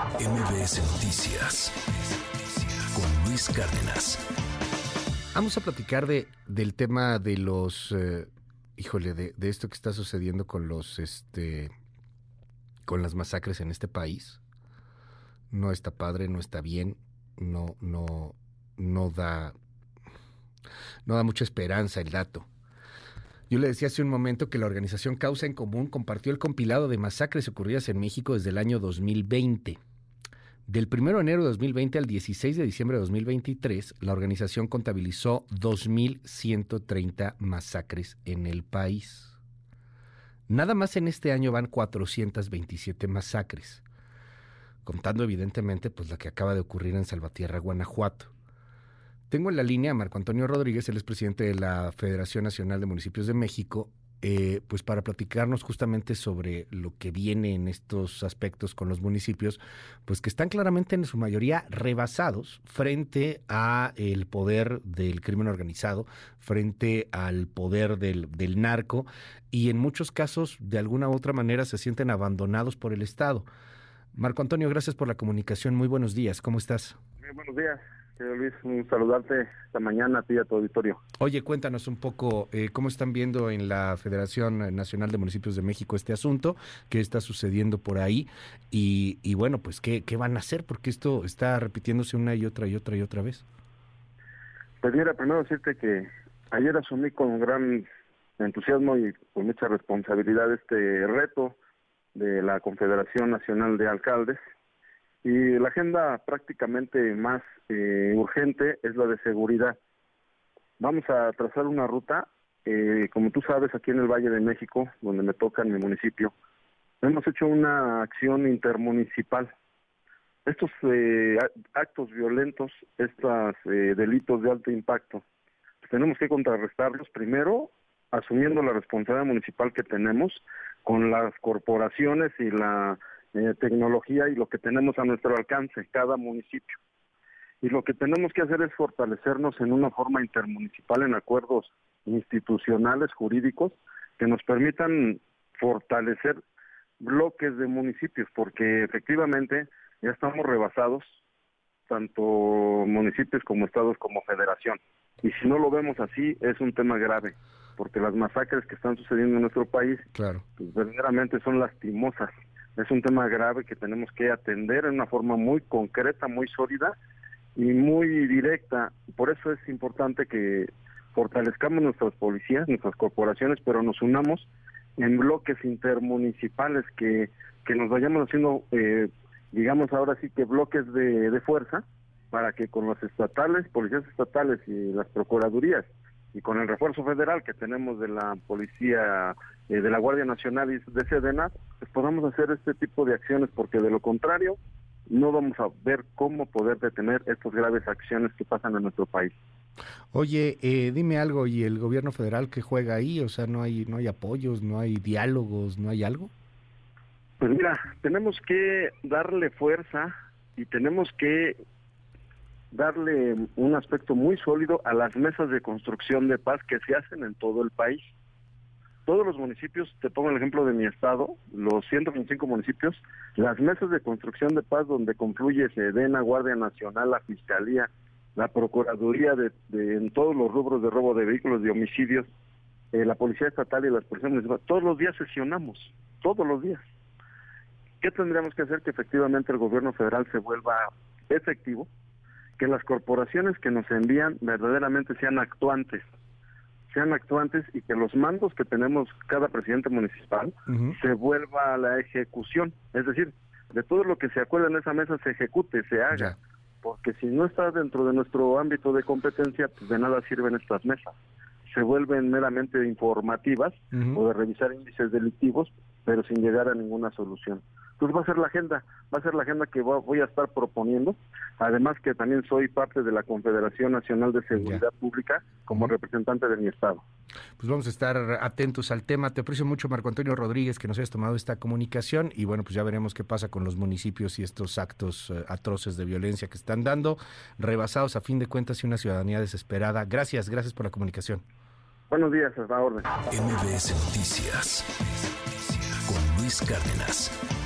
MBS Noticias con Luis Cárdenas. Vamos a platicar de, del tema de los, eh, híjole, de, de, esto que está sucediendo con los, este, con las masacres en este país. No está padre, no está bien, no, no, no da, no da mucha esperanza el dato. Yo le decía hace un momento que la organización Causa en Común compartió el compilado de masacres ocurridas en México desde el año 2020. Del 1 de enero de 2020 al 16 de diciembre de 2023, la organización contabilizó 2.130 masacres en el país. Nada más en este año van 427 masacres, contando evidentemente pues la que acaba de ocurrir en Salvatierra, Guanajuato. Tengo en la línea a Marco Antonio Rodríguez, él es presidente de la Federación Nacional de Municipios de México, eh, pues para platicarnos justamente sobre lo que viene en estos aspectos con los municipios, pues que están claramente en su mayoría rebasados frente a el poder del crimen organizado, frente al poder del, del narco y en muchos casos de alguna u otra manera se sienten abandonados por el Estado. Marco Antonio, gracias por la comunicación. Muy buenos días. ¿Cómo estás? Muy buenos días. Luis, un saludarte esta mañana a ti y a tu auditorio. Oye, cuéntanos un poco eh, cómo están viendo en la Federación Nacional de Municipios de México este asunto, qué está sucediendo por ahí y, y bueno, pues ¿qué, qué van a hacer, porque esto está repitiéndose una y otra y otra y otra vez. Pues mira, primero decirte que ayer asumí con gran entusiasmo y con mucha responsabilidad este reto de la Confederación Nacional de Alcaldes y la agenda prácticamente más eh, urgente es la de seguridad. Vamos a trazar una ruta, eh, como tú sabes, aquí en el Valle de México, donde me toca en mi municipio, hemos hecho una acción intermunicipal. Estos eh, actos violentos, estos eh, delitos de alto impacto, tenemos que contrarrestarlos primero asumiendo la responsabilidad municipal que tenemos con las corporaciones y la eh, tecnología y lo que tenemos a nuestro alcance, cada municipio. Y lo que tenemos que hacer es fortalecernos en una forma intermunicipal en acuerdos institucionales, jurídicos, que nos permitan fortalecer bloques de municipios, porque efectivamente ya estamos rebasados, tanto municipios como estados como federación. Y si no lo vemos así, es un tema grave, porque las masacres que están sucediendo en nuestro país, claro. pues, verdaderamente son lastimosas es un tema grave que tenemos que atender en una forma muy concreta, muy sólida y muy directa. Por eso es importante que fortalezcamos nuestras policías, nuestras corporaciones, pero nos unamos en bloques intermunicipales que, que nos vayamos haciendo, eh, digamos ahora sí que bloques de, de fuerza para que con los estatales, policías estatales y las procuradurías y con el refuerzo federal que tenemos de la policía, eh, de la Guardia Nacional y de Sedena, pues podamos hacer este tipo de acciones, porque de lo contrario no vamos a ver cómo poder detener estas graves acciones que pasan en nuestro país. Oye, eh, dime algo, ¿y el gobierno federal qué juega ahí? O sea, ¿no hay, no hay apoyos, no hay diálogos, no hay algo? Pues mira, tenemos que darle fuerza y tenemos que darle un aspecto muy sólido a las mesas de construcción de paz que se hacen en todo el país. Todos los municipios, te pongo el ejemplo de mi estado, los 125 municipios, las mesas de construcción de paz donde confluye Sedena, Guardia Nacional, la Fiscalía, la Procuraduría de, en todos los rubros de robo de vehículos, de homicidios, eh, la Policía Estatal y las policías todos los días sesionamos, todos los días. ¿Qué tendríamos que hacer que efectivamente el gobierno federal se vuelva efectivo? Que las corporaciones que nos envían verdaderamente sean actuantes, sean actuantes y que los mandos que tenemos cada presidente municipal uh -huh. se vuelva a la ejecución, es decir, de todo lo que se acuerda en esa mesa se ejecute, se haga, porque si no está dentro de nuestro ámbito de competencia, pues de nada sirven estas mesas, se vuelven meramente informativas uh -huh. o de revisar índices delictivos, pero sin llegar a ninguna solución. Entonces va a ser la agenda, va a ser la agenda que voy a estar proponiendo, además que también soy parte de la Confederación Nacional de Seguridad ya. Pública como representante de mi estado. Pues vamos a estar atentos al tema. Te aprecio mucho, Marco Antonio Rodríguez, que nos hayas tomado esta comunicación y bueno, pues ya veremos qué pasa con los municipios y estos actos uh, atroces de violencia que están dando, rebasados a fin de cuentas y una ciudadanía desesperada. Gracias, gracias por la comunicación. Buenos días, a la orden. MBS Noticias con Luis Cárdenas.